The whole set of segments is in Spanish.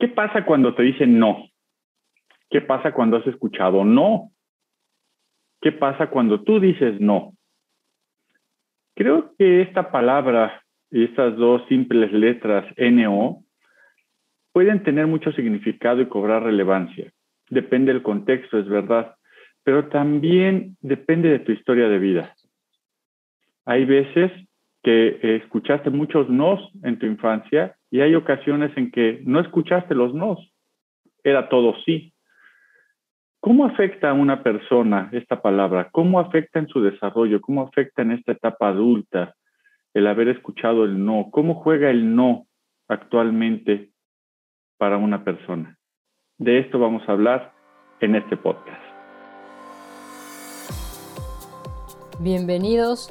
¿Qué pasa cuando te dicen no? ¿Qué pasa cuando has escuchado no? ¿Qué pasa cuando tú dices no? Creo que esta palabra y estas dos simples letras NO pueden tener mucho significado y cobrar relevancia. Depende del contexto, es verdad, pero también depende de tu historia de vida. Hay veces que escuchaste muchos nos en tu infancia y hay ocasiones en que no escuchaste los nos, era todo sí. ¿Cómo afecta a una persona esta palabra? ¿Cómo afecta en su desarrollo? ¿Cómo afecta en esta etapa adulta el haber escuchado el no? ¿Cómo juega el no actualmente para una persona? De esto vamos a hablar en este podcast. Bienvenidos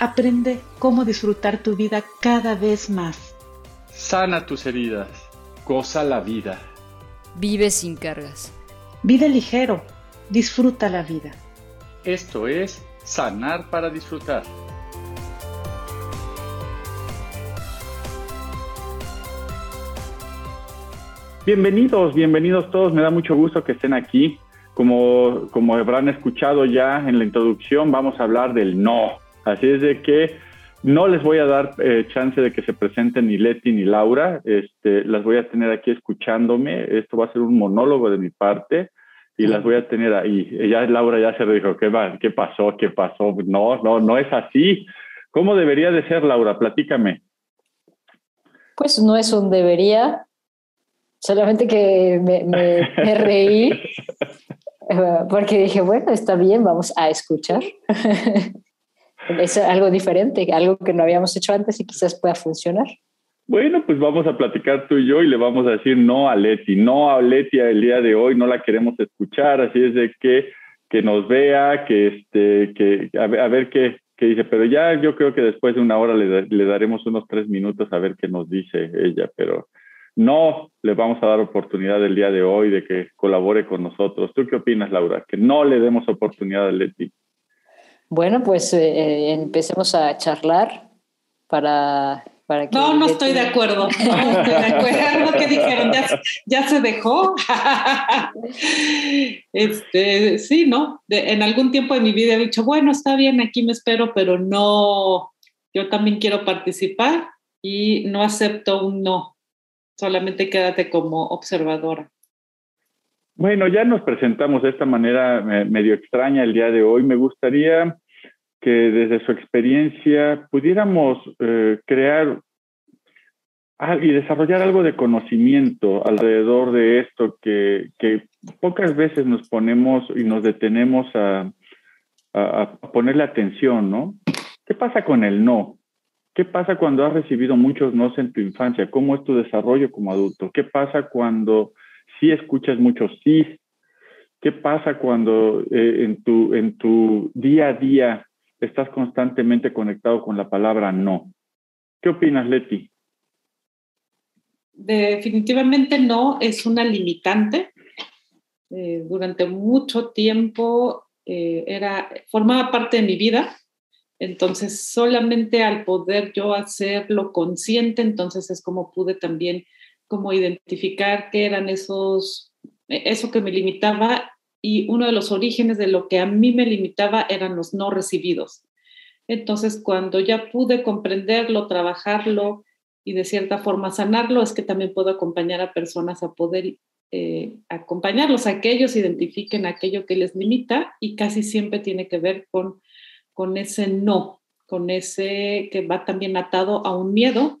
Aprende cómo disfrutar tu vida cada vez más. Sana tus heridas. Goza la vida. Vive sin cargas. Vive ligero. Disfruta la vida. Esto es Sanar para Disfrutar. Bienvenidos, bienvenidos todos. Me da mucho gusto que estén aquí. Como, como habrán escuchado ya en la introducción, vamos a hablar del no Así es de que no les voy a dar eh, chance de que se presenten ni Leti ni Laura. Este, las voy a tener aquí escuchándome. Esto va a ser un monólogo de mi parte y las voy a tener ahí. Ya Laura ya se dijo, ¿qué, ¿qué pasó? ¿Qué pasó? No, no, no es así. ¿Cómo debería de ser, Laura? Platícame. Pues no es un debería, solamente que me, me reí eh, porque dije, bueno, está bien, vamos a escuchar. es algo diferente, algo que no habíamos hecho antes y quizás pueda funcionar. Bueno, pues vamos a platicar tú y yo y le vamos a decir no a Leti, no a Leti el día de hoy, no la queremos escuchar, así es de que, que nos vea, que, este, que a ver, qué, dice, pero ya yo creo que después de una hora le, le, daremos unos tres minutos a ver qué nos dice ella, pero no le vamos a dar oportunidad el día de hoy de que colabore con nosotros. ¿Tú qué opinas, Laura? Que no le demos oportunidad a Leti. Bueno, pues eh, eh, empecemos a charlar para, para que... No, no estoy de acuerdo. No estoy de acuerdo. que dijeron? ¿Ya, se dejó? este, sí, ¿no? en algún tiempo de mi vida he dicho, bueno, está bien, aquí me espero, pero no, yo también quiero participar y no acepto un no. Solamente quédate como observadora. Bueno, ya nos presentamos de esta manera medio extraña el día de hoy. Me gustaría que desde su experiencia pudiéramos eh, crear y desarrollar algo de conocimiento alrededor de esto que, pocas veces nos ponemos y nos detenemos a, a, ponerle atención, ¿no? ¿Qué pasa con el no? ¿Qué pasa cuando has recibido muchos nos en tu infancia? ¿Cómo es tu desarrollo como adulto? ¿Qué pasa cuando si escuchas mucho sí. ¿Qué pasa cuando eh, en, tu, en tu día a día estás constantemente conectado con la palabra no? ¿Qué opinas, Leti? Definitivamente no, es una limitante. Eh, durante mucho tiempo eh, era, formaba parte de mi vida, entonces solamente al poder yo hacerlo consciente, entonces es como pude también como identificar qué eran esos, eso que me limitaba y uno de los orígenes de lo que a mí me limitaba eran los no recibidos. Entonces, cuando ya pude comprenderlo, trabajarlo y de cierta forma sanarlo, es que también puedo acompañar a personas a poder eh, acompañarlos a que ellos identifiquen aquello que les limita y casi siempre tiene que ver con, con ese no, con ese que va también atado a un miedo,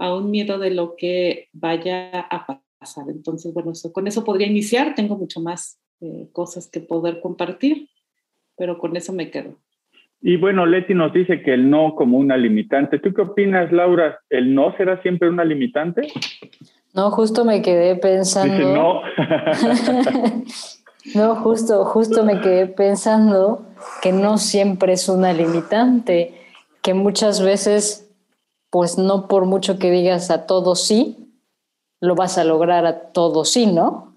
a un miedo de lo que vaya a pasar. Entonces, bueno, con eso podría iniciar, tengo mucho más eh, cosas que poder compartir, pero con eso me quedo. Y bueno, Leti nos dice que el no como una limitante. ¿Tú qué opinas, Laura? ¿El no será siempre una limitante? No, justo me quedé pensando. Dice no. no, justo, justo me quedé pensando que no siempre es una limitante, que muchas veces, pues no por mucho que digas a todo sí, lo vas a lograr a todo sí, ¿no?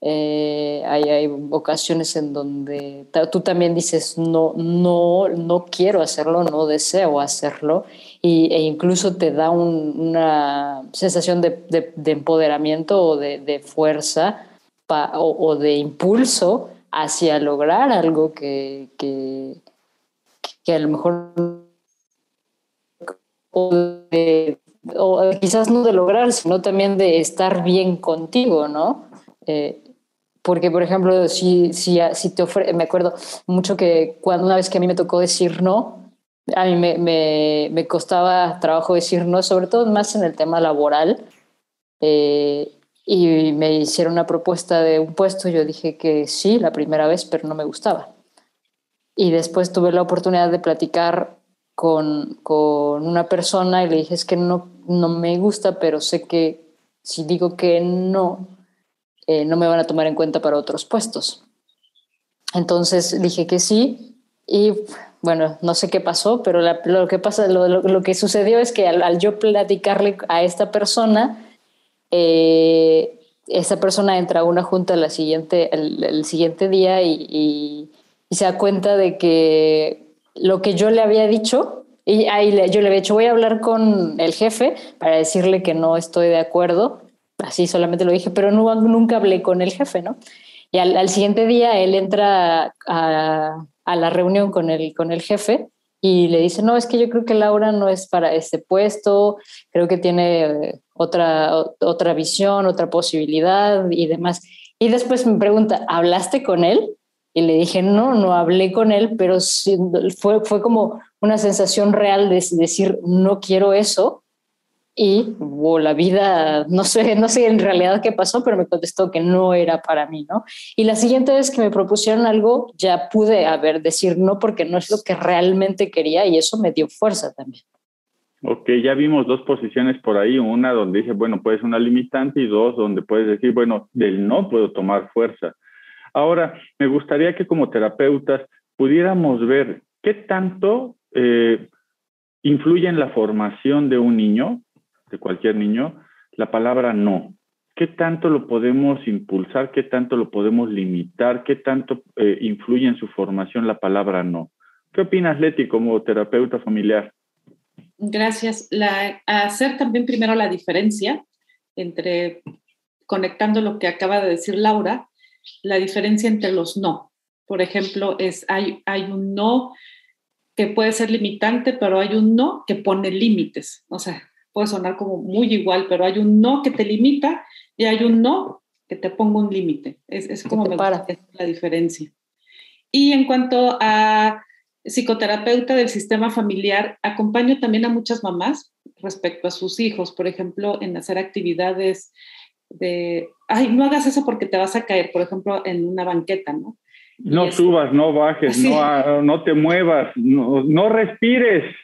Eh, hay, ocasiones en donde tú también dices, no, no, no quiero hacerlo, no deseo hacerlo, y, e incluso te da una sensación de, empoderamiento o de, fuerza o, de impulso hacia lograr algo que, que, a lo mejor o, quizás no de lograr, sino también de estar bien contigo, ¿no? Eh, porque, por ejemplo, si, si, si te ofrece, me acuerdo mucho que cuando una vez que a mí me tocó decir no, a mí me, me, me costaba trabajo decir no, sobre todo más en el tema laboral. Eh, y me hicieron una propuesta de un puesto, yo dije que sí, la primera vez, pero no me gustaba. Y después tuve la oportunidad de platicar con, con una persona y le dije, es que no, no me gusta, pero sé que si digo que no, eh, no me van a tomar en cuenta para otros puestos. Entonces dije que sí y bueno, no sé qué pasó, pero lo que pasa, lo, que sucedió es que al, yo platicarle a esta persona, eh, esta persona entra a una junta la siguiente, el, siguiente día y, se da cuenta de que lo que yo le había dicho, y ahí yo le había dicho, voy a hablar con el jefe para decirle que no estoy de acuerdo así solamente lo dije, pero no, nunca hablé con el jefe, ¿no? Y al, siguiente día él entra a, la reunión con el, con el jefe y le dice, no, es que yo creo que Laura no es para este puesto, creo que tiene eh, otra, otra visión, otra posibilidad y demás. Y después me pregunta, ¿hablaste con él? Y le dije, no, no hablé con él, pero fue, fue como una sensación real de decir, no quiero eso, y la vida, no sé, no sé en realidad qué pasó, pero me contestó que no era para mí, ¿no? Y la siguiente vez que me propusieron algo, ya pude haber decir no porque no es lo que realmente quería y eso me dio fuerza también. Ok, ya vimos dos posiciones por ahí, una donde dice, bueno, puedes una limitante y dos donde puedes decir, bueno, del no puedo tomar fuerza. Ahora, me gustaría que como terapeutas pudiéramos ver qué tanto eh, influye en la formación de un niño de cualquier niño, la palabra no. ¿Qué tanto lo podemos impulsar? ¿Qué tanto lo podemos limitar? ¿Qué tanto eh, influye en su formación la palabra no? ¿Qué opinas, Leti, como terapeuta familiar? Gracias. hacer también primero la diferencia entre, conectando lo que acaba de decir Laura, la diferencia entre los no. Por ejemplo, es, hay, hay un no que puede ser limitante, pero hay un no que pone límites. O sea, puede sonar como muy igual, pero hay un no que te limita y hay un no que te ponga un límite. Es, es como me para. la diferencia. Y en cuanto a psicoterapeuta del sistema familiar, acompaño también a muchas mamás respecto a sus hijos, por ejemplo, en hacer actividades de, ay, no hagas eso porque te vas a caer, por ejemplo, en una banqueta, ¿no? No subas, no bajes, no, no te muevas, no, no respires.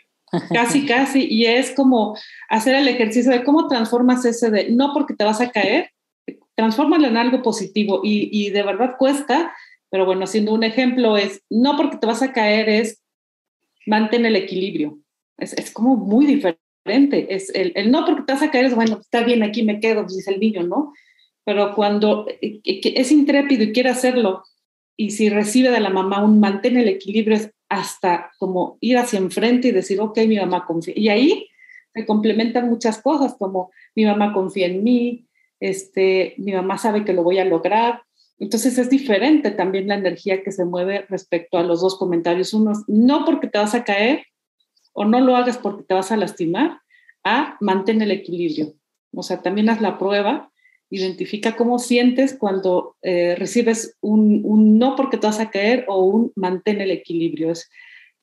Casi, casi. Y es como hacer el ejercicio de cómo transformas ese de, no porque te vas a caer, transfórmalo en algo positivo. Y, de verdad cuesta, pero bueno, siendo un ejemplo es, no porque te vas a caer, es mantén el equilibrio. Es, como muy diferente. Es el, el, no porque te vas a caer es, bueno, está bien, aquí me quedo, dice el niño, ¿no? Pero cuando eh, es intrépido y quiere hacerlo, y si recibe de la mamá un mantén el equilibrio, es hasta como ir hacia enfrente y decir, ok, mi mamá confía. Y ahí se complementan muchas cosas, como mi mamá confía en mí, este, mi mamá sabe que lo voy a lograr. Entonces es diferente también la energía que se mueve respecto a los dos comentarios. Uno, no porque te vas a caer o no lo hagas porque te vas a lastimar, a mantén el equilibrio. O sea, también haz la prueba Identifica cómo sientes cuando eh, recibes un, un, no porque te vas a caer o un mantén el equilibrio. Es,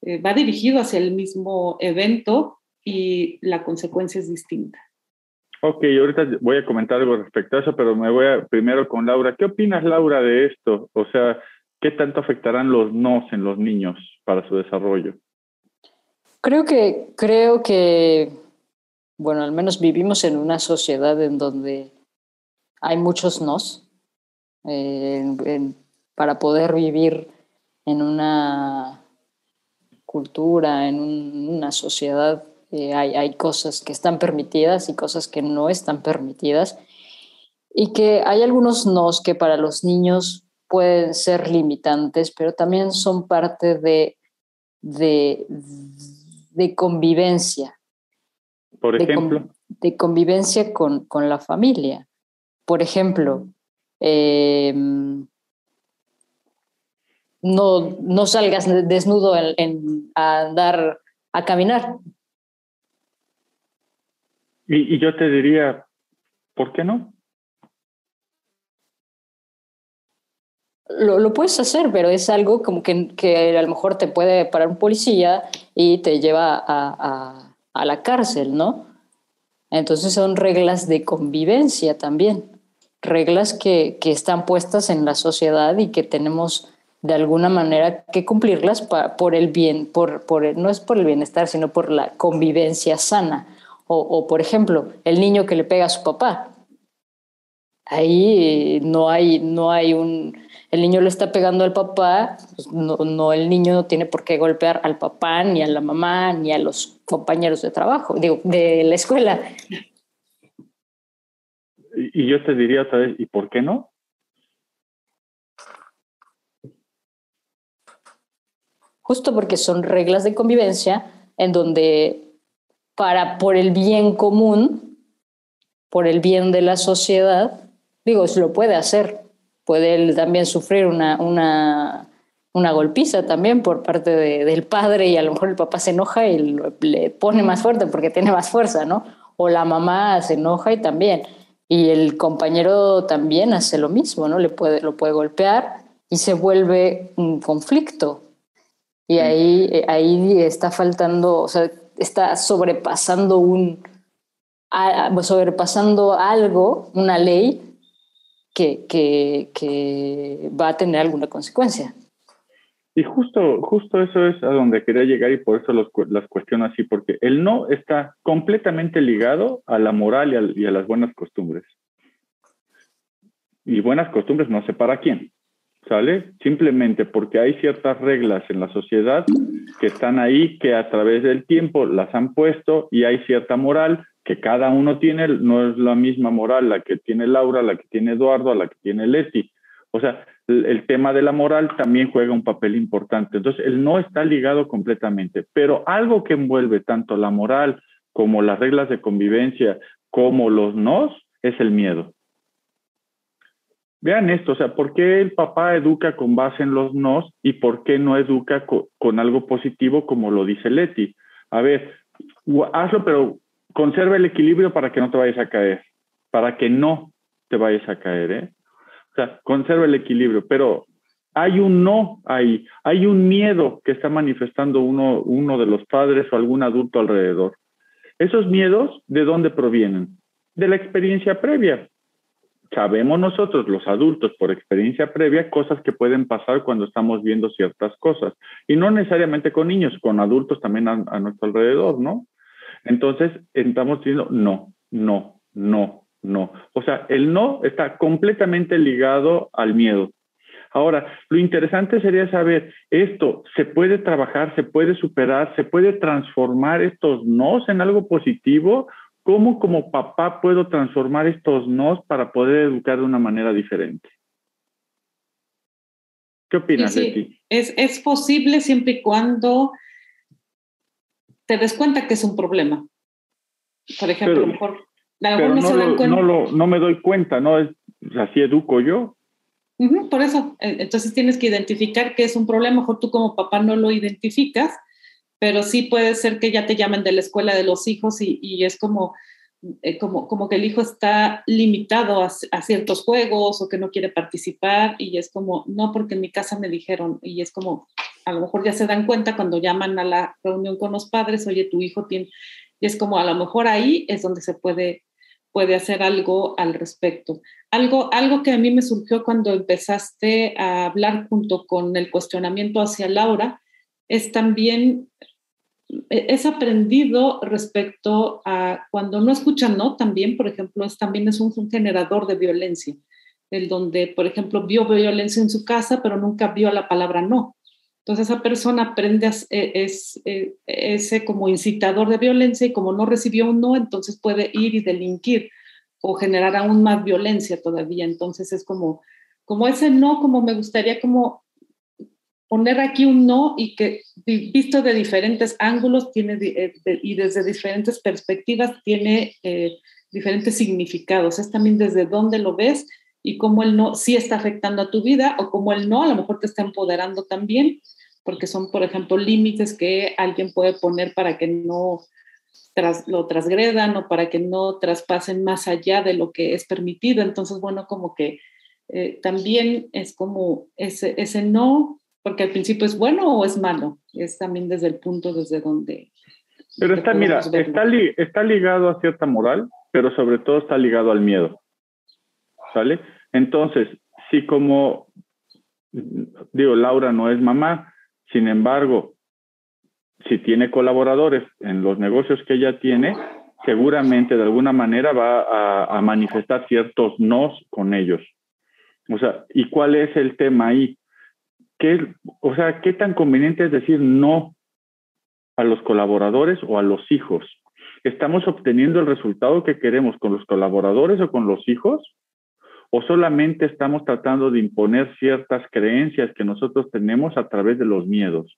eh, va dirigido hacia el mismo evento y la consecuencia es distinta. Ok, ahorita voy a comentar algo respecto a eso, pero me voy a, primero con Laura. ¿Qué opinas, Laura, de esto? O sea, ¿qué tanto afectarán los nos en los niños para su desarrollo? Creo que, creo que, bueno, al menos vivimos en una sociedad en donde hay muchos nos eh, para poder vivir en una cultura, en una sociedad eh, hay, cosas que están permitidas y cosas que no están permitidas. Y que hay algunos nos que para los niños pueden ser limitantes, pero también son parte de, de, convivencia. Por ejemplo. De, convivencia con, la familia. Por ejemplo, em, no, no salgas desnudo a andar a caminar. Y, yo te diría, ¿por qué no? Lo, puedes hacer, pero es algo como que, que, a lo mejor te puede parar un policía y te lleva a, a, la cárcel, ¿no? Entonces son reglas de convivencia también, reglas que, que, están puestas en la sociedad y que tenemos de alguna manera que cumplirlas por el bien, por, por, no es por el bienestar, sino por la convivencia sana. O, por ejemplo, el niño que le pega a su papá. Ahí no hay, no hay un... El niño le está pegando al papá, pues no, no, el niño no tiene por qué golpear al papá, ni a la mamá, ni a los compañeros de trabajo, digo, de la escuela. Y yo te diría otra vez, ¿y por qué no? Justo porque son reglas de convivencia en donde para por el bien común, por el bien de la sociedad, digo, se lo puede hacer. Puede él también sufrir una, una, una golpiza también por parte del padre y a lo mejor el papá se enoja y le pone más fuerte porque tiene más fuerza, ¿no? O la mamá se enoja y también. Y el compañero también hace lo mismo, ¿no? Le puede, lo puede golpear y se vuelve un conflicto. Y ahí, ahí está faltando, o sea, está sobrepasando un sobrepasando algo, una ley que, que, va a tener alguna consecuencia. Y justo, justo eso es a donde quería llegar y por eso los, las cuestiono así, porque el no está completamente ligado a la moral y a, y a las buenas costumbres. Y buenas costumbres no sé para quién. ¿sale? Simplemente porque hay ciertas reglas en la sociedad que están ahí, que a través del tiempo las han puesto y hay cierta moral que cada uno tiene, no es la misma moral la que tiene Laura, la que tiene Eduardo, la que tiene Leti. O sea, el, tema de la moral también juega un papel importante. Entonces, él no está ligado completamente, pero algo que envuelve tanto la moral como las reglas de convivencia, como los nos, es el miedo. Vean esto, o sea, ¿por qué el papá educa con base en los nos y por qué no educa con, algo positivo como lo dice Leti? A ver, hazlo, pero conserva el equilibrio para que no te vayas a caer, para que no te vayas a caer, ¿eh? O sea, conserva el equilibrio, pero hay un no ahí, hay un miedo que está manifestando uno, uno de los padres o algún adulto alrededor. Esos miedos, ¿de dónde provienen? De la experiencia previa sabemos nosotros, los adultos, por experiencia previa, cosas que pueden pasar cuando estamos viendo ciertas cosas. Y no necesariamente con niños, con adultos también a, nuestro alrededor, ¿no? Entonces, estamos diciendo no, no, no, no. O sea, el no está completamente ligado al miedo. Ahora, lo interesante sería saber, ¿esto se puede trabajar, se puede superar, se puede transformar estos nos en algo positivo ¿Cómo como papá puedo transformar estos nos para poder educar de una manera diferente? ¿Qué opinas de ti? Es, es posible siempre y cuando te des cuenta que es un problema. Por ejemplo, mejor no, no, me doy cuenta, ¿no? Es, así educo yo. por eso, e, entonces tienes que identificar que es un problema, mejor tú como papá no lo identificas pero sí puede ser que ya te llamen de la escuela de los hijos y, es como, eh, como, como que el hijo está limitado a, a, ciertos juegos o que no quiere participar y es como, no, porque en mi casa me dijeron, y es como, a lo mejor ya se dan cuenta cuando llaman a la reunión con los padres, oye, tu hijo tiene, y es como, a lo mejor ahí es donde se puede, puede hacer algo al respecto. Algo, algo que a mí me surgió cuando empezaste a hablar junto con el cuestionamiento hacia Laura, es también e, es aprendido respecto a cuando no escuchan no, también, por ejemplo, es, también es un, generador de violencia, el donde, por ejemplo, vio violencia en su casa, pero nunca vio la palabra no. Entonces esa persona aprende, e, es, e, ese como incitador de violencia y como no recibió un no, entonces puede ir y delinquir o generar aún más violencia todavía. Entonces es como, como ese no, como me gustaría como poner aquí un no y que visto de diferentes ángulos tiene, eh, y desde diferentes perspectivas tiene eh, diferentes significados. Es también desde dónde lo ves y cómo el no sí está afectando a tu vida o cómo el no a lo mejor te está empoderando también, porque son, por ejemplo, límites que alguien puede poner para que no tras, lo transgredan o para que no traspasen más allá de lo que es permitido. Entonces, bueno, como que eh, también es como ese, ese no porque al principio es bueno o es malo, es también desde el punto desde donde... Pero está, mira, está, está ligado a cierta moral, pero sobre todo está ligado al miedo. ¿Sale? Entonces, si como, digo, Laura no es mamá, sin embargo, si tiene colaboradores en los negocios que ella tiene, seguramente de alguna manera va a, a manifestar ciertos nos con ellos. O sea, ¿y cuál es el tema ahí? ¿Qué, o sea, ¿qué tan conveniente es decir no a los colaboradores o a los hijos? ¿Estamos obteniendo el resultado que queremos con los colaboradores o con los hijos? ¿O solamente estamos tratando de imponer ciertas creencias que nosotros tenemos a través de los miedos?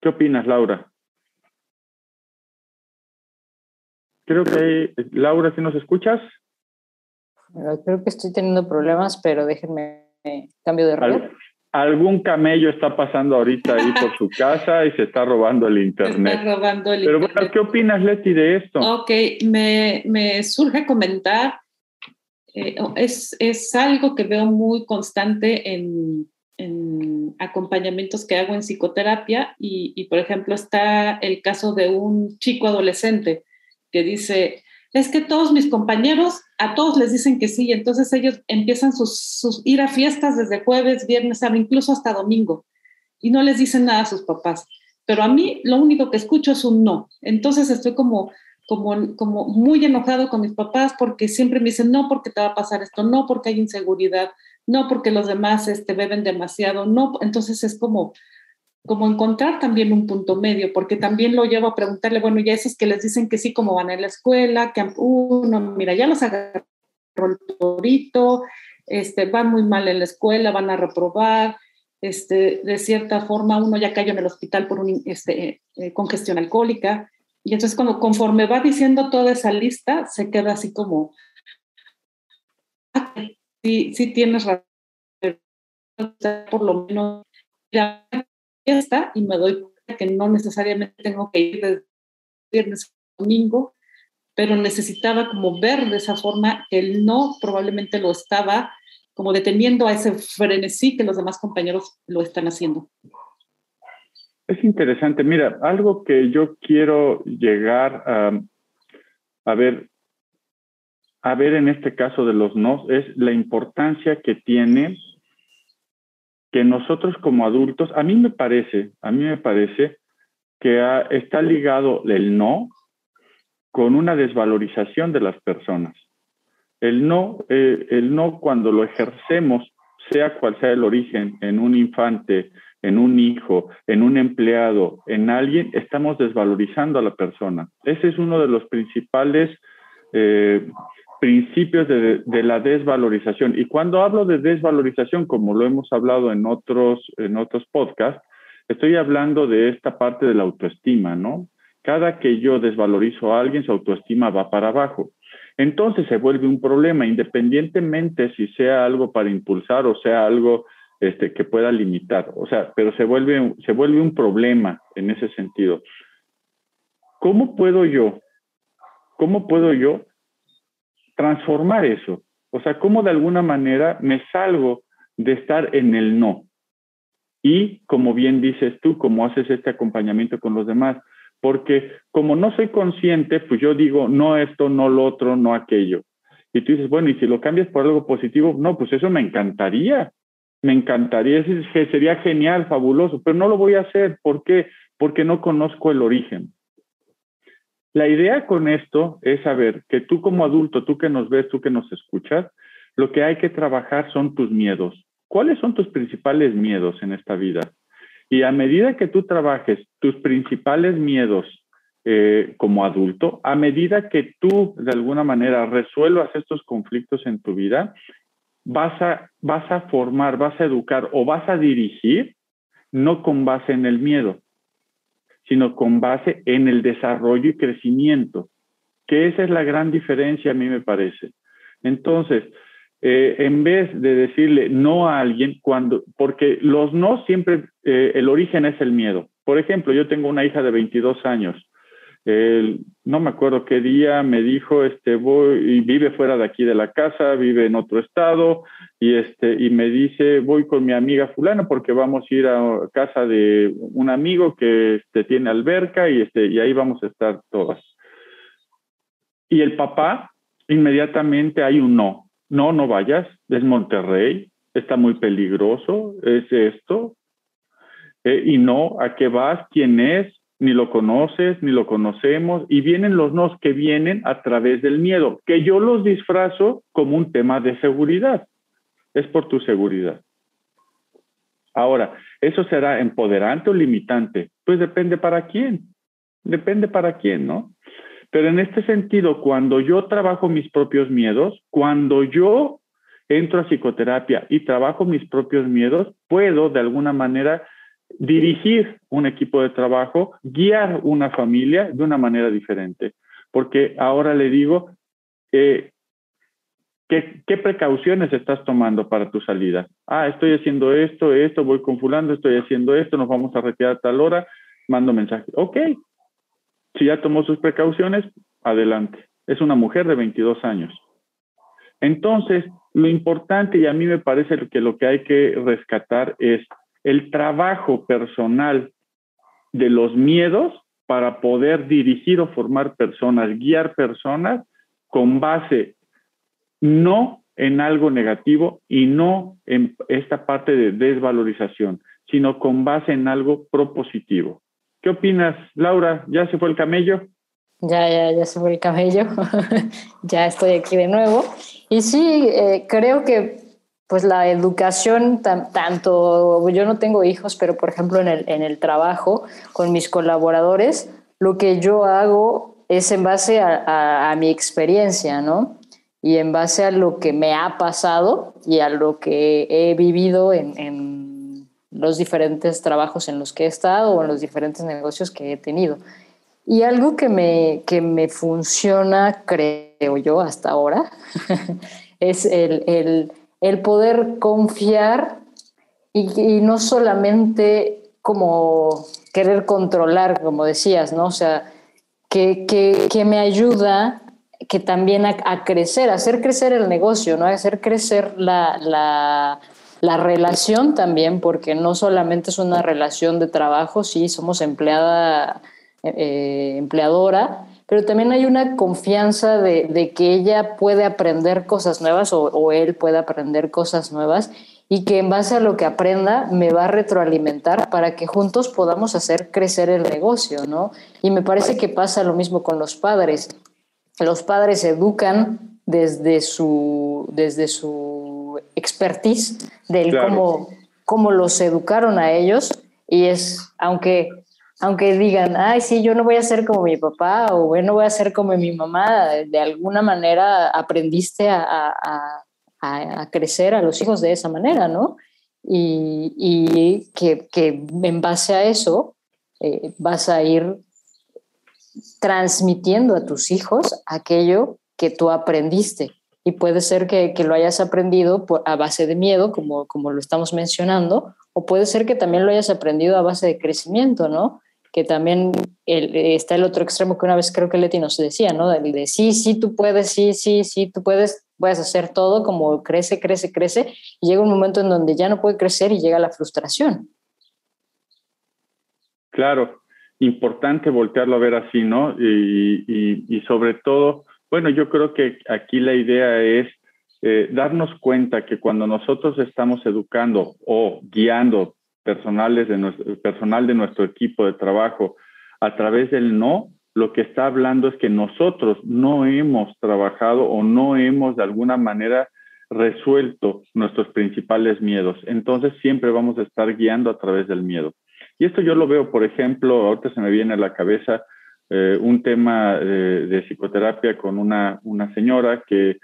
¿Qué opinas, Laura? Creo que, Laura, si nos escuchas. Creo que estoy teniendo problemas, pero déjenme cambio de red algún camello está pasando ahorita ahí por su casa y se está robando el internet. Está robando el Pero internet. bueno, ¿qué opinas, Leti, de esto? Ok, me, me surge comentar, eh, es, es, algo que veo muy constante en, en acompañamientos que hago en psicoterapia y, y, por ejemplo, está el caso de un chico adolescente que dice, es que todos mis compañeros, a todos les dicen que sí, entonces ellos empiezan sus, sus ir a fiestas desde jueves, viernes, sábado, incluso hasta domingo, y no les dicen nada a sus papás. Pero a mí lo único que escucho es un no. Entonces estoy como, como, como muy enojado con mis papás porque siempre me dicen, no, porque te va a pasar esto, no, porque hay inseguridad, no, porque los demás este, beben demasiado, no. Entonces es como, como encontrar también un punto medio, porque también lo llevo a preguntarle, bueno, ya esos que les dicen que sí, como van a la escuela, que uno, mira, ya los agarró el torito, este, van muy mal en la escuela, van a reprobar, este, de cierta forma uno ya cayó en el hospital por un, este, eh, congestión alcohólica, y entonces cuando, conforme va diciendo toda esa lista, se queda así como, ah, sí, sí tienes razón, por lo menos fiesta y me doy cuenta que no necesariamente tengo que ir de viernes a domingo, pero necesitaba como ver de esa forma que el no probablemente lo estaba como deteniendo a ese frenesí que los demás compañeros lo están haciendo. Es interesante. Mira, algo que yo quiero llegar a, a ver, a ver en este caso de los no, es la importancia que tiene que nosotros como adultos, a mí me parece, a mí me parece que está ligado el no con una desvalorización de las personas. El no, eh, el no cuando lo ejercemos, sea cual sea el origen, en un infante, en un hijo, en un empleado, en alguien, estamos desvalorizando a la persona. Ese es uno de los principales eh, principios de, de, la desvalorización. Y cuando hablo de desvalorización, como lo hemos hablado en otros, en otros podcasts, estoy hablando de esta parte de la autoestima, ¿no? Cada que yo desvalorizo a alguien, su autoestima va para abajo. Entonces se vuelve un problema, independientemente si sea algo para impulsar o sea algo este, que pueda limitar. O sea, pero se vuelve, se vuelve un problema en ese sentido. ¿Cómo puedo yo ¿cómo puedo yo transformar eso? O sea, ¿cómo de alguna manera me salgo de estar en el no? Y como bien dices tú, cómo haces este acompañamiento con los demás, porque como no soy consciente, pues yo digo, no esto, no lo otro, no aquello. Y tú dices, bueno, y si lo cambias por algo positivo, no, pues eso me encantaría, me encantaría, sería genial, fabuloso, pero no lo voy a hacer. ¿Por qué? Porque no conozco el origen. La idea con esto es saber que tú como adulto, tú que nos ves, tú que nos escuchas, lo que hay que trabajar son tus miedos. ¿Cuáles son tus principales miedos en esta vida? Y a medida que tú trabajes tus principales miedos eh, como adulto, a medida que tú de alguna manera resuelvas estos conflictos en tu vida, vas a, vas a formar, vas a educar o vas a dirigir no con base en el miedo, sino con base en el desarrollo y crecimiento, que esa es la gran diferencia a mí me parece. Entonces, eh, en vez de decirle no a alguien, cuando, porque los no siempre, eh, el origen es el miedo. Por ejemplo, yo tengo una hija de 22 años no me acuerdo qué día me dijo, este, voy, y vive fuera de aquí de la casa, vive en otro estado, y este, y me dice, voy con mi amiga fulana porque vamos a ir a casa de un amigo que este, tiene alberca y este, y ahí vamos a estar todas. Y el papá, inmediatamente hay un no, no, no vayas, es Monterrey, está muy peligroso, es esto, eh, y no, ¿a qué vas? ¿Quién es? Ni lo conoces, ni lo conocemos, y vienen los nos que vienen a través del miedo, que yo los disfrazo como un tema de seguridad. Es por tu seguridad. Ahora, ¿eso será empoderante o limitante? Pues depende para quién. Depende para quién, ¿no? Pero en este sentido, cuando yo trabajo mis propios miedos, cuando yo entro a psicoterapia y trabajo mis propios miedos, puedo de alguna manera dirigir un equipo de trabajo, guiar una familia de una manera diferente. Porque ahora le digo, eh, ¿qué, ¿qué, precauciones estás tomando para tu salida? Ah, estoy haciendo esto, esto, voy con fulano, estoy haciendo esto, nos vamos a retirar a tal hora, mando mensaje. Ok, si ya tomó sus precauciones, adelante. Es una mujer de 22 años. Entonces, lo importante y a mí me parece que lo que hay que rescatar es el trabajo personal de los miedos para poder dirigir o formar personas, guiar personas con base no en algo negativo y no en esta parte de desvalorización, sino con base en algo propositivo. ¿Qué opinas, Laura? ¿Ya se fue el camello? Ya, ya, ya se fue el camello. ya estoy aquí de nuevo. Y sí, eh, creo que pues la educación, tanto, yo no tengo hijos, pero por ejemplo en el, en el trabajo con mis colaboradores, lo que yo hago es en base a, a, mi experiencia, ¿no? Y en base a lo que me ha pasado y a lo que he vivido en, en los diferentes trabajos en los que he estado o en los diferentes negocios que he tenido. Y algo que me, que me funciona, creo yo, hasta ahora, es el, el el poder confiar y, no solamente como querer controlar, como decías, ¿no? O sea, que, que, me ayuda que también a, crecer, a hacer crecer el negocio, ¿no? Hacer crecer la, la, la, relación también, porque no solamente es una relación de trabajo, sí, somos empleada, eh, empleadora, pero también hay una confianza de, que ella puede aprender cosas nuevas o, él puede aprender cosas nuevas y que en base a lo que aprenda me va a retroalimentar para que juntos podamos hacer crecer el negocio, ¿no? Y me parece que pasa lo mismo con los padres. Los padres educan desde su, desde su expertise, del cómo, cómo los educaron a ellos, y es, aunque aunque digan, ay, sí, yo no voy a ser como mi papá o yo no voy a ser como mi mamá, de alguna manera aprendiste a, crecer a los hijos de esa manera, ¿no? Y, que, en base a eso eh, vas a ir transmitiendo a tus hijos aquello que tú aprendiste. Y puede ser que, lo hayas aprendido a base de miedo, como, como lo estamos mencionando, o puede ser que también lo hayas aprendido a base de crecimiento, ¿no? Que también está el otro extremo que una vez creo que Leti nos decía, ¿no? El de sí, sí, tú puedes, sí, sí, sí, tú puedes, puedes hacer todo, como crece, crece, crece, y llega un momento en donde ya no puede crecer y llega la frustración. Claro, importante voltearlo a ver así, ¿no? Y, y, sobre todo, bueno, yo creo que aquí la idea es eh, darnos cuenta que cuando nosotros estamos educando o guiando personales de nuestro, personal de nuestro equipo de trabajo a través del no, lo que está hablando es que nosotros no hemos trabajado o no hemos de alguna manera resuelto nuestros principales miedos. Entonces siempre vamos a estar guiando a través del miedo. Y esto yo lo veo, por ejemplo, ahorita se me viene a la cabeza eh, un tema de, de psicoterapia con una, una señora que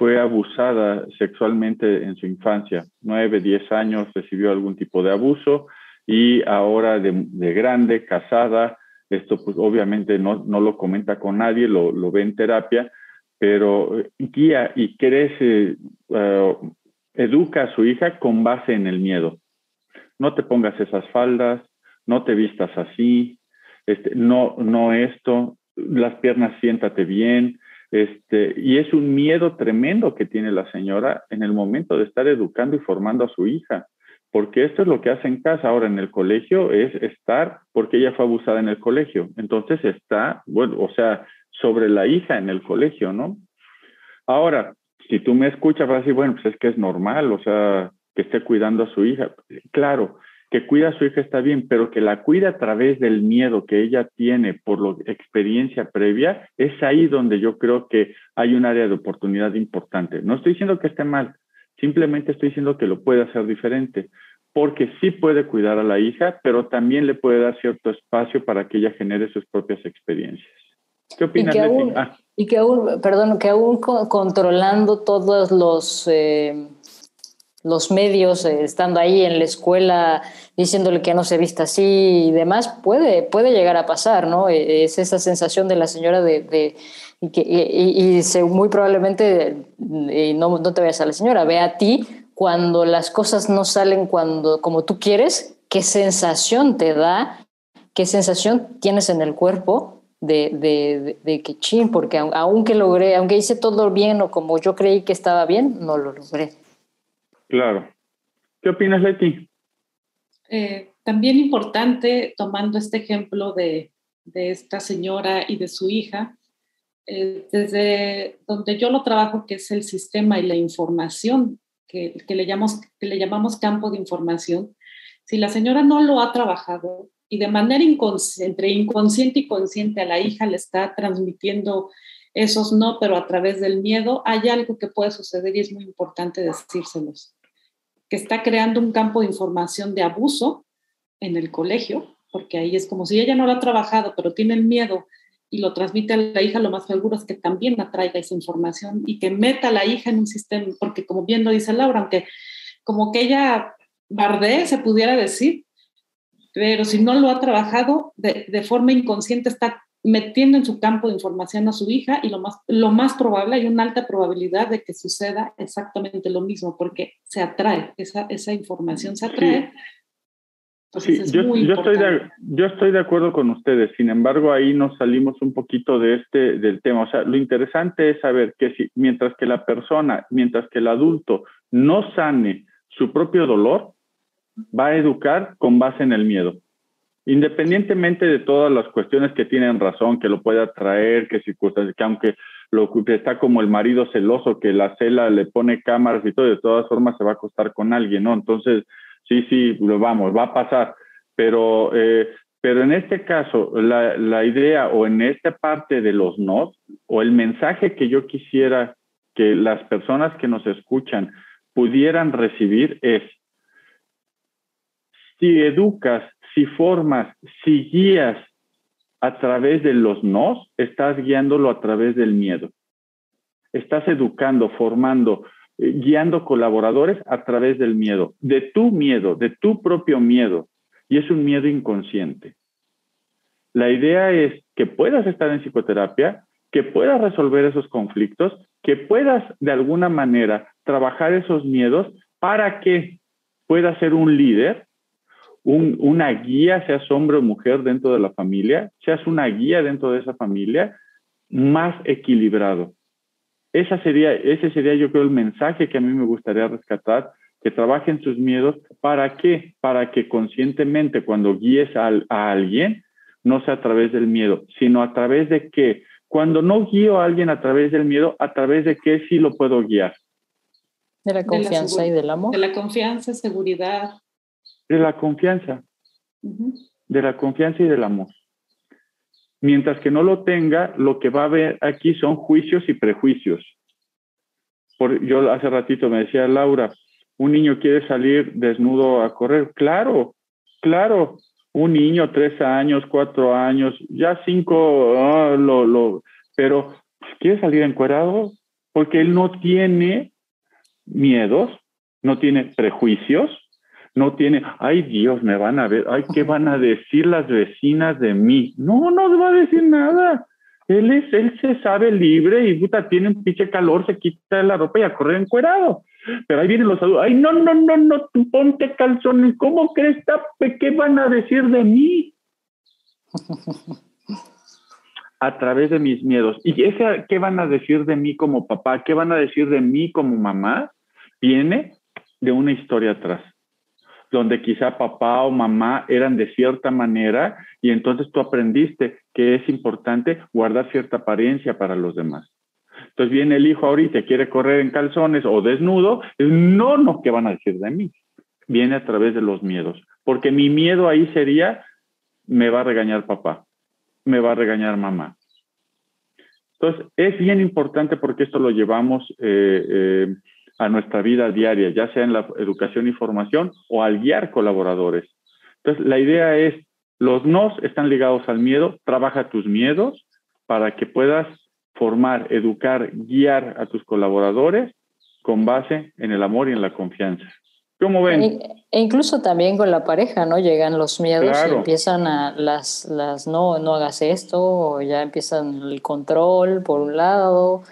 fue abusada sexualmente en su infancia. Nueve, diez años recibió algún tipo de abuso y ahora de, grande, casada, esto pues obviamente no, no lo comenta con nadie, lo, lo, ve en terapia, pero guía y crece, eh, educa a su hija con base en el miedo. No te pongas esas faldas, no te vistas así, este, no, no esto, las piernas siéntate bien, este, y es un miedo tremendo que tiene la señora en el momento de estar educando y formando a su hija, porque esto es lo que hace en casa. Ahora en el colegio es estar, porque ella fue abusada en el colegio. Entonces está, bueno, o sea, sobre la hija en el colegio, ¿no? Ahora, si tú me escuchas, vas a decir, bueno, pues es que es normal, o sea, que esté cuidando a su hija. Claro, que cuida a su hija está bien, pero que la cuida a través del miedo que ella tiene por la experiencia previa, es ahí donde yo creo que hay un área de oportunidad importante. No estoy diciendo que esté mal, simplemente estoy diciendo que lo puede hacer diferente, porque sí puede cuidar a la hija, pero también le puede dar cierto espacio para que ella genere sus propias experiencias. ¿Qué opinas, y que aún, ah. y que aún perdón, que aún controlando todos los... Eh, los medios, eh, estando ahí en la escuela, diciéndole que no se vista así y demás, puede, puede llegar a pasar, ¿no? E, es esa sensación de la señora de... y, que, y, muy probablemente, y no, no te vayas a la señora, ve a ti cuando las cosas no salen cuando, como tú quieres, qué sensación te da, qué sensación tienes en el cuerpo de, de, de, que chin, porque aunque logré, aunque hice todo bien o como yo creí que estaba bien, no lo logré. Claro. ¿Qué opinas, Leti? Eh, también importante, tomando este ejemplo de, esta señora y de su hija, eh, desde donde yo lo trabajo, que es el sistema y la información, que, le llamamos, que le llamamos campo de información, si la señora no lo ha trabajado y de manera inconsciente, entre inconsciente y consciente a la hija le está transmitiendo esos no, pero a través del miedo, hay algo que puede suceder y es muy importante decírselos que está creando un campo de información de abuso en el colegio, porque ahí es como si ella no lo ha trabajado, pero tiene el miedo y lo transmite a la hija, lo más seguro es que también atraiga esa información y que meta a la hija en un sistema, porque como bien lo dice Laura, aunque como que ella bardee, se pudiera decir, pero si no lo ha trabajado, de, de forma inconsciente está metiendo en su campo de información a su hija y lo más, lo más probable, hay una alta probabilidad de que suceda exactamente lo mismo, porque se atrae, esa, esa información se atrae. Sí. yo, yo, estoy de, yo estoy de acuerdo con ustedes, sin embargo ahí nos salimos un poquito de este, del tema. O sea, lo interesante es saber que si, mientras que la persona, mientras que el adulto no sane su propio dolor, va a educar con base en el miedo independientemente de todas las cuestiones que tienen razón, que lo puede atraer, que circunstancias, que aunque lo que está como el marido celoso, que la cela le pone cámaras y todo, de todas formas se va a acostar con alguien, ¿no? Entonces, sí, sí, lo vamos, va a pasar. Pero, eh, pero en este caso, la, la idea o en esta parte de los no, o el mensaje que yo quisiera que las personas que nos escuchan pudieran recibir es, si educas si formas, si guías a través de los nos, estás guiándolo a través del miedo. Estás educando, formando, eh, guiando colaboradores a través del miedo, de tu miedo, de tu propio miedo. Y es un miedo inconsciente. La idea es que puedas estar en psicoterapia, que puedas resolver esos conflictos, que puedas de alguna manera trabajar esos miedos para que puedas ser un líder una guía, seas hombre o mujer dentro de la familia, seas una guía dentro de esa familia, más equilibrado. Esa sería, ese sería yo creo el mensaje que a mí me gustaría rescatar, que trabajen sus miedos. ¿Para qué? Para que conscientemente cuando guíes a, a alguien, no sea a través del miedo, sino a través de qué. Cuando no guío a alguien a través del miedo, a través de qué sí lo puedo guiar. De la confianza y del amor. De la confianza, seguridad. De la confianza. De la confianza y del amor. Mientras que no lo tenga, lo que va a haber aquí son juicios y prejuicios. Por, yo hace ratito me decía Laura, un niño quiere salir desnudo a correr. Claro, claro. Un niño, tres años, cuatro años, ya cinco, ah, lo, lo, pero quiere salir encuerado porque él no tiene miedos, no tiene prejuicios, no tiene, ay Dios, me van a ver, ay, ¿qué van a decir las vecinas de mí? No, no va a decir nada. Él, es, él se sabe libre y puta, tiene un pinche calor, se quita la ropa y a correr encuerado. Pero ahí vienen los adultos, ay, no, no, no, no, tú ponte calzones, ¿cómo crees, ¿Qué van a decir de mí? a través de mis miedos. ¿Y ese, qué van a decir de mí como papá? ¿Qué van a decir de mí como mamá? Viene de una historia atrás donde quizá papá o mamá eran de cierta manera y entonces tú aprendiste que es importante guardar cierta apariencia para los demás. Entonces viene el hijo ahorita, quiere correr en calzones o desnudo, no, no, ¿qué van a decir de mí? Viene a través de los miedos, porque mi miedo ahí sería, me va a regañar papá, me va a regañar mamá. Entonces, es bien importante porque esto lo llevamos eh, eh, a nuestra vida diaria, ya sea en la educación y formación o al guiar colaboradores. Entonces, la idea es, los nos están ligados al miedo, trabaja tus miedos para que puedas formar, educar, guiar a tus colaboradores con base en el amor y en la confianza. ¿Cómo ven? E, e incluso también con la pareja, ¿no? Llegan los miedos y empiezan a las, las no, no hagas esto, o ya empiezan el control por un lado,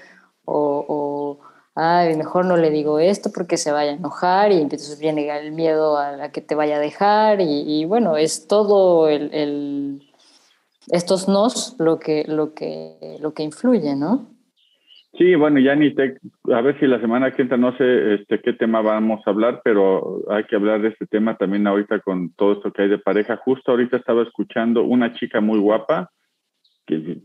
o, o ay, mejor no le digo esto porque se vaya a enojar y entonces viene el miedo a, la que te vaya a dejar y, bueno, es todo el, estos nos lo que, lo que, lo que influye, ¿no? Sí, bueno, ya ni te, a ver si la semana que entra no sé este, qué tema vamos a hablar, pero hay que hablar de este tema también ahorita con todo esto que hay de pareja. Justo ahorita estaba escuchando una chica muy guapa que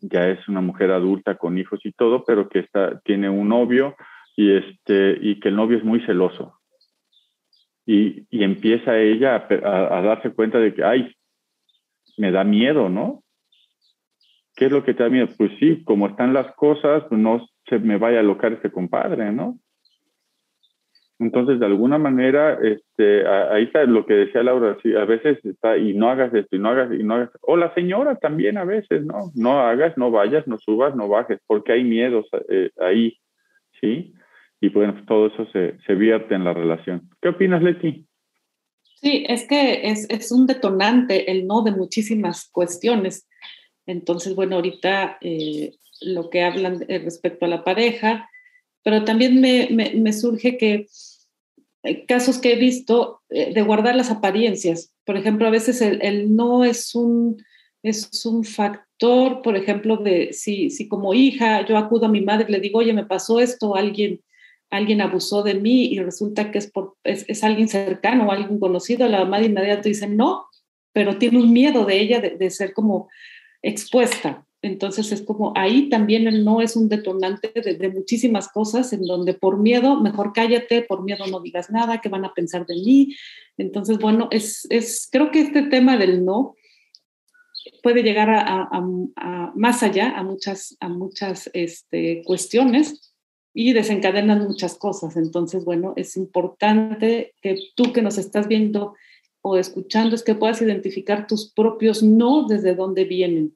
ya es una mujer adulta con hijos y todo, pero que está, tiene un novio y, este, y que el novio es muy celoso. Y, y empieza ella a, darse cuenta de que, ay, me da miedo, ¿no? ¿Qué es lo que te da miedo? Pues sí, como están las cosas, pues no se me vaya a alocar este compadre, ¿no? Entonces, de alguna manera, este, ahí está lo que decía Laura, sí, a veces está, y no hagas esto, y no hagas, y no hagas. O la señora también a veces, ¿no? No hagas, no vayas, no subas, no bajes, porque hay miedos eh, ahí, ¿sí? Y bueno, todo eso se, se vierte en la relación. ¿Qué opinas, Leti? Sí, es que es, es un detonante el no de muchísimas cuestiones. Entonces, bueno, ahorita eh, lo que hablan eh, respecto a la pareja, pero también me, surge que casos que he visto eh, de guardar las apariencias. Por ejemplo, a veces el, no es un, es un factor, por ejemplo, de si, si como hija yo acudo a mi madre y le digo, oye, me pasó esto, alguien, alguien abusó de mí y resulta que es, por, es, es alguien cercano o alguien conocido, la mamá de inmediato dice, no, pero tiene un miedo de ella de ser como expuesta. Entonces es como ahí también el no es un detonante de, muchísimas cosas en donde por miedo, mejor cállate, por miedo no digas nada, ¿qué van a pensar de mí? Entonces, bueno, es, es creo que este tema del no puede llegar a, más allá, a muchas, a muchas este, cuestiones y desencadenan muchas cosas. Entonces, bueno, es importante que tú que nos estás viendo o escuchando es que puedas identificar tus propios no desde dónde vienen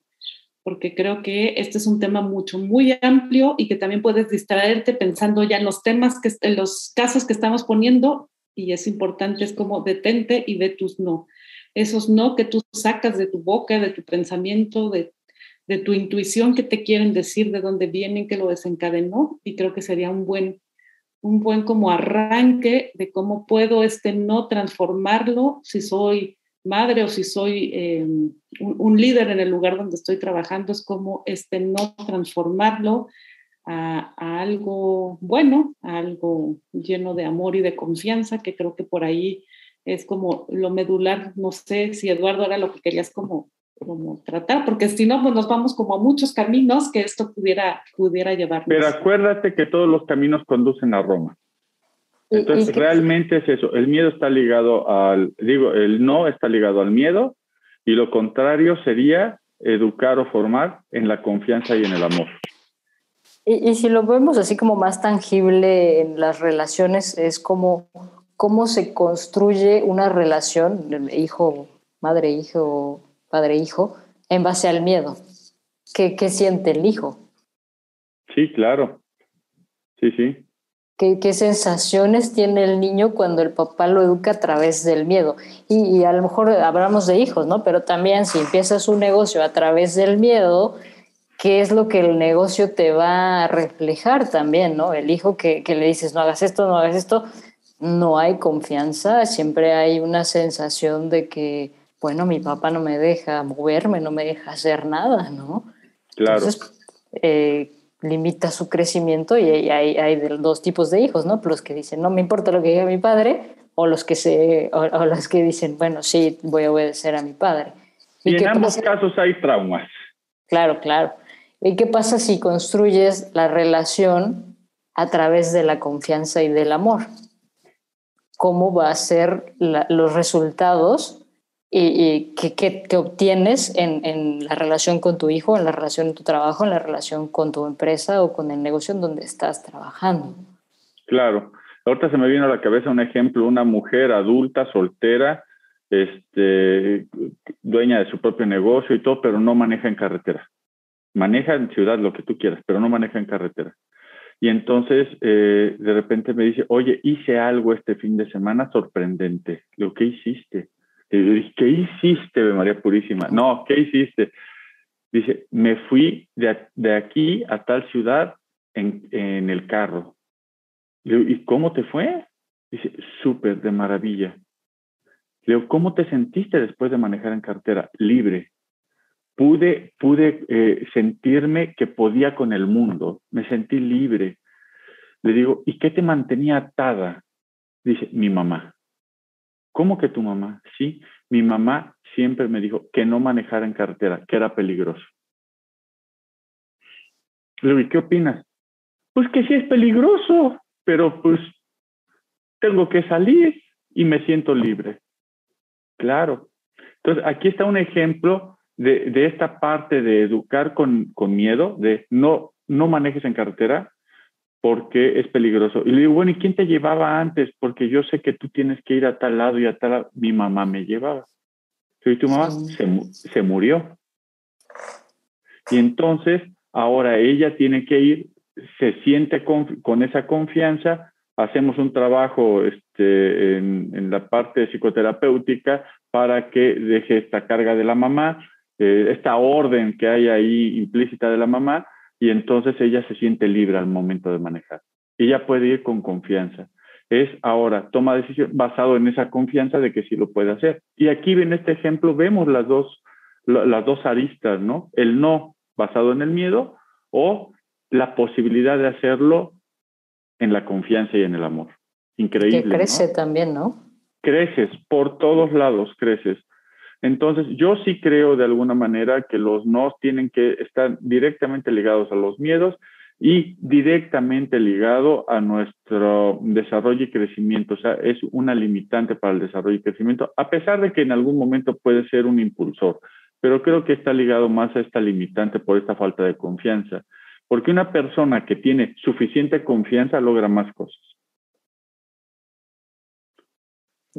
porque creo que este es un tema mucho, muy amplio y que también puedes distraerte pensando ya en los temas, que, en los casos que estamos poniendo y es importante, es como detente y ve tus no. Esos no que tú sacas de tu boca, de tu pensamiento, de, de tu intuición que te quieren decir, de dónde vienen, que lo desencadenó y creo que sería un buen, un buen como arranque de cómo puedo este no transformarlo si soy madre o si soy eh, un, líder en el lugar donde estoy trabajando, es como este no transformarlo a, algo bueno, a algo lleno de amor y de confianza, que creo que por ahí es como lo medular, no sé si Eduardo era lo que querías como, como tratar, porque si no, pues nos vamos como a muchos caminos que esto pudiera, pudiera llevarnos. Pero acuérdate que todos los caminos conducen a Roma. Entonces, realmente es eso. El miedo está ligado al, digo, el no está ligado al miedo y lo contrario sería educar o formar en la confianza y en el amor. Y, si lo vemos así como más tangible en las relaciones, es como cómo se construye una relación, hijo, madre, hijo, padre, hijo, en base al miedo. ¿Qué, qué siente el hijo? Sí, claro. Sí, sí. ¿Qué, sensaciones tiene el niño cuando el papá lo educa a través del miedo? Y, a lo mejor hablamos de hijos, ¿no? Pero también si empiezas un negocio a través del miedo, ¿qué es lo que el negocio te va a reflejar también, ¿no? El hijo que, que le dices, no hagas esto, no hagas esto, no hay confianza, siempre hay una sensación de que, bueno, mi papá no me deja moverme, no me deja hacer nada, ¿no? Claro. Entonces, eh, limita su crecimiento y hay, hay, dos tipos de hijos, ¿no? Los que dicen, no me importa lo que diga mi padre, o los que, se, o, los que dicen, bueno, sí, voy a obedecer a mi padre. Y, en ambos casos hay traumas. Claro, claro. ¿Y qué pasa si construyes la relación a través de la confianza y del amor? ¿Cómo va a ser los resultados y, que, obtienes en, la relación con tu hijo, en la relación en tu trabajo, en la relación con tu empresa o con el negocio en donde estás trabajando. Claro. Ahorita se me vino a la cabeza un ejemplo, una mujer adulta, soltera, este, dueña de su propio negocio y todo, pero no maneja en carretera. Maneja en ciudad lo que tú quieras, pero no maneja en carretera. Y entonces eh, de repente me dice, oye, hice algo este fin de semana sorprendente. Lo que hiciste y ¿qué hiciste, María Purísima? No, ¿qué hiciste? Dice, me fui de, aquí a tal ciudad en, en el carro. ¿y cómo te fue? Dice, súper, de maravilla. Le digo, ¿cómo te sentiste después de manejar en cartera? Libre. Pude, pude eh, sentirme que podía con el mundo. Me sentí libre. Le digo, ¿y qué te mantenía atada? Dice, mi mamá. ¿Cómo que tu mamá? Sí, mi mamá siempre me dijo que no manejara en carretera, que era peligroso. ¿y qué opinas? Pues que sí es peligroso, pero pues tengo que salir y me siento libre. Claro. Entonces, aquí está un ejemplo de, de esta parte de educar con, con, miedo, de no, no manejes en carretera, porque es peligroso. Y le digo, bueno, ¿y quién te llevaba antes? Porque yo sé que tú tienes que ir a tal lado y a tal lado. Mi mamá me llevaba. Y tu mamá se, murió. Y entonces, ahora ella tiene que ir, se siente con, esa confianza, hacemos un trabajo este, en, la parte psicoterapéutica para que deje esta carga de la mamá, eh, esta orden que hay ahí implícita de la mamá, y entonces ella se siente libre al momento de manejar. Ella puede ir con confianza. Es ahora, toma decisión basado en esa confianza de que sí lo puede hacer. Y aquí en este ejemplo vemos las dos, las dos aristas, ¿no? El no basado en el miedo o la posibilidad de hacerlo en la confianza y en el amor. Increíble. Que crece también, ¿no? Creces, por todos lados creces. Entonces, yo sí creo de alguna manera que los no tienen que estar directamente ligados a los miedos y directamente ligado a nuestro desarrollo y crecimiento. O sea, es una limitante para el desarrollo y crecimiento, a pesar de que en algún momento puede ser un impulsor, pero creo que está ligado más a esta limitante por esta falta de confianza. Porque una persona que tiene suficiente confianza logra más cosas.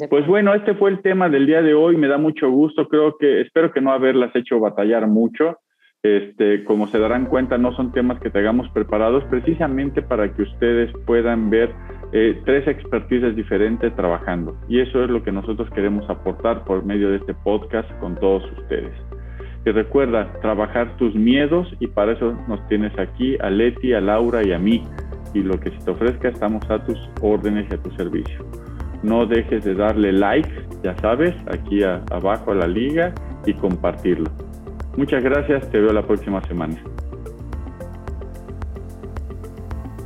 Pues bueno, este fue el tema del día de hoy. Me da mucho gusto. Creo que espero que no haberlas hecho batallar mucho. Este, como se darán cuenta, no son temas que tengamos preparados precisamente para que ustedes puedan ver eh, tres expertices diferentes trabajando. Y eso es lo que nosotros queremos aportar por medio de este podcast con todos ustedes. Y recuerda, trabajar tus miedos y para eso nos tienes aquí a Leti, a Laura y a mí y lo que se te ofrezca estamos a tus órdenes y a tu servicio. No dejes de darle like, ya sabes, aquí abajo a la liga y compartirlo. Muchas gracias, te veo la próxima semana.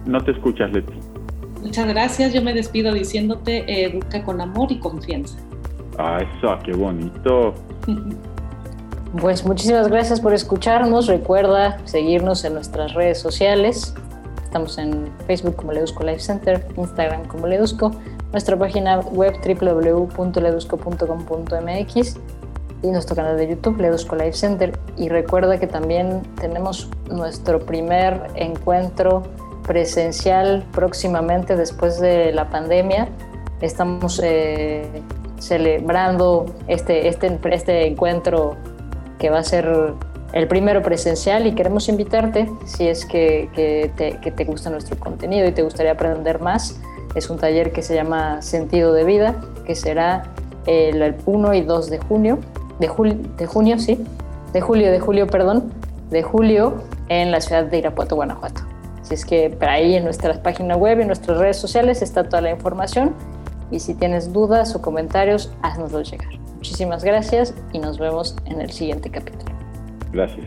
No te escuchas, Leti. Muchas gracias, yo me despido diciéndote educa con amor y confianza. Ah, eso, qué bonito. Pues muchísimas gracias por escucharnos. Recuerda seguirnos en nuestras redes sociales. Estamos en Facebook como Ledusco Life Center, Instagram como Ledusco, nuestra página web www.ledusco.com.mx y nuestro canal de YouTube Ledusco Life Center. Y recuerda que también tenemos nuestro primer encuentro presencial próximamente después de la pandemia. Estamos eh, celebrando este, este, este encuentro que va a ser el primero presencial y queremos invitarte, si es que, te, que, te, gusta nuestro contenido y te gustaría aprender más, es un taller que se llama Sentido de Vida, que será el, 1 y 2 de junio, de, de junio, sí, de julio, de julio, perdón, de julio en la ciudad de Irapuato, Guanajuato. Así es que por ahí en nuestra página web en nuestras redes sociales está toda la información y si tienes dudas o comentarios, haznoslo llegar. Muchísimas gracias y nos vemos en el siguiente capítulo. Gracias.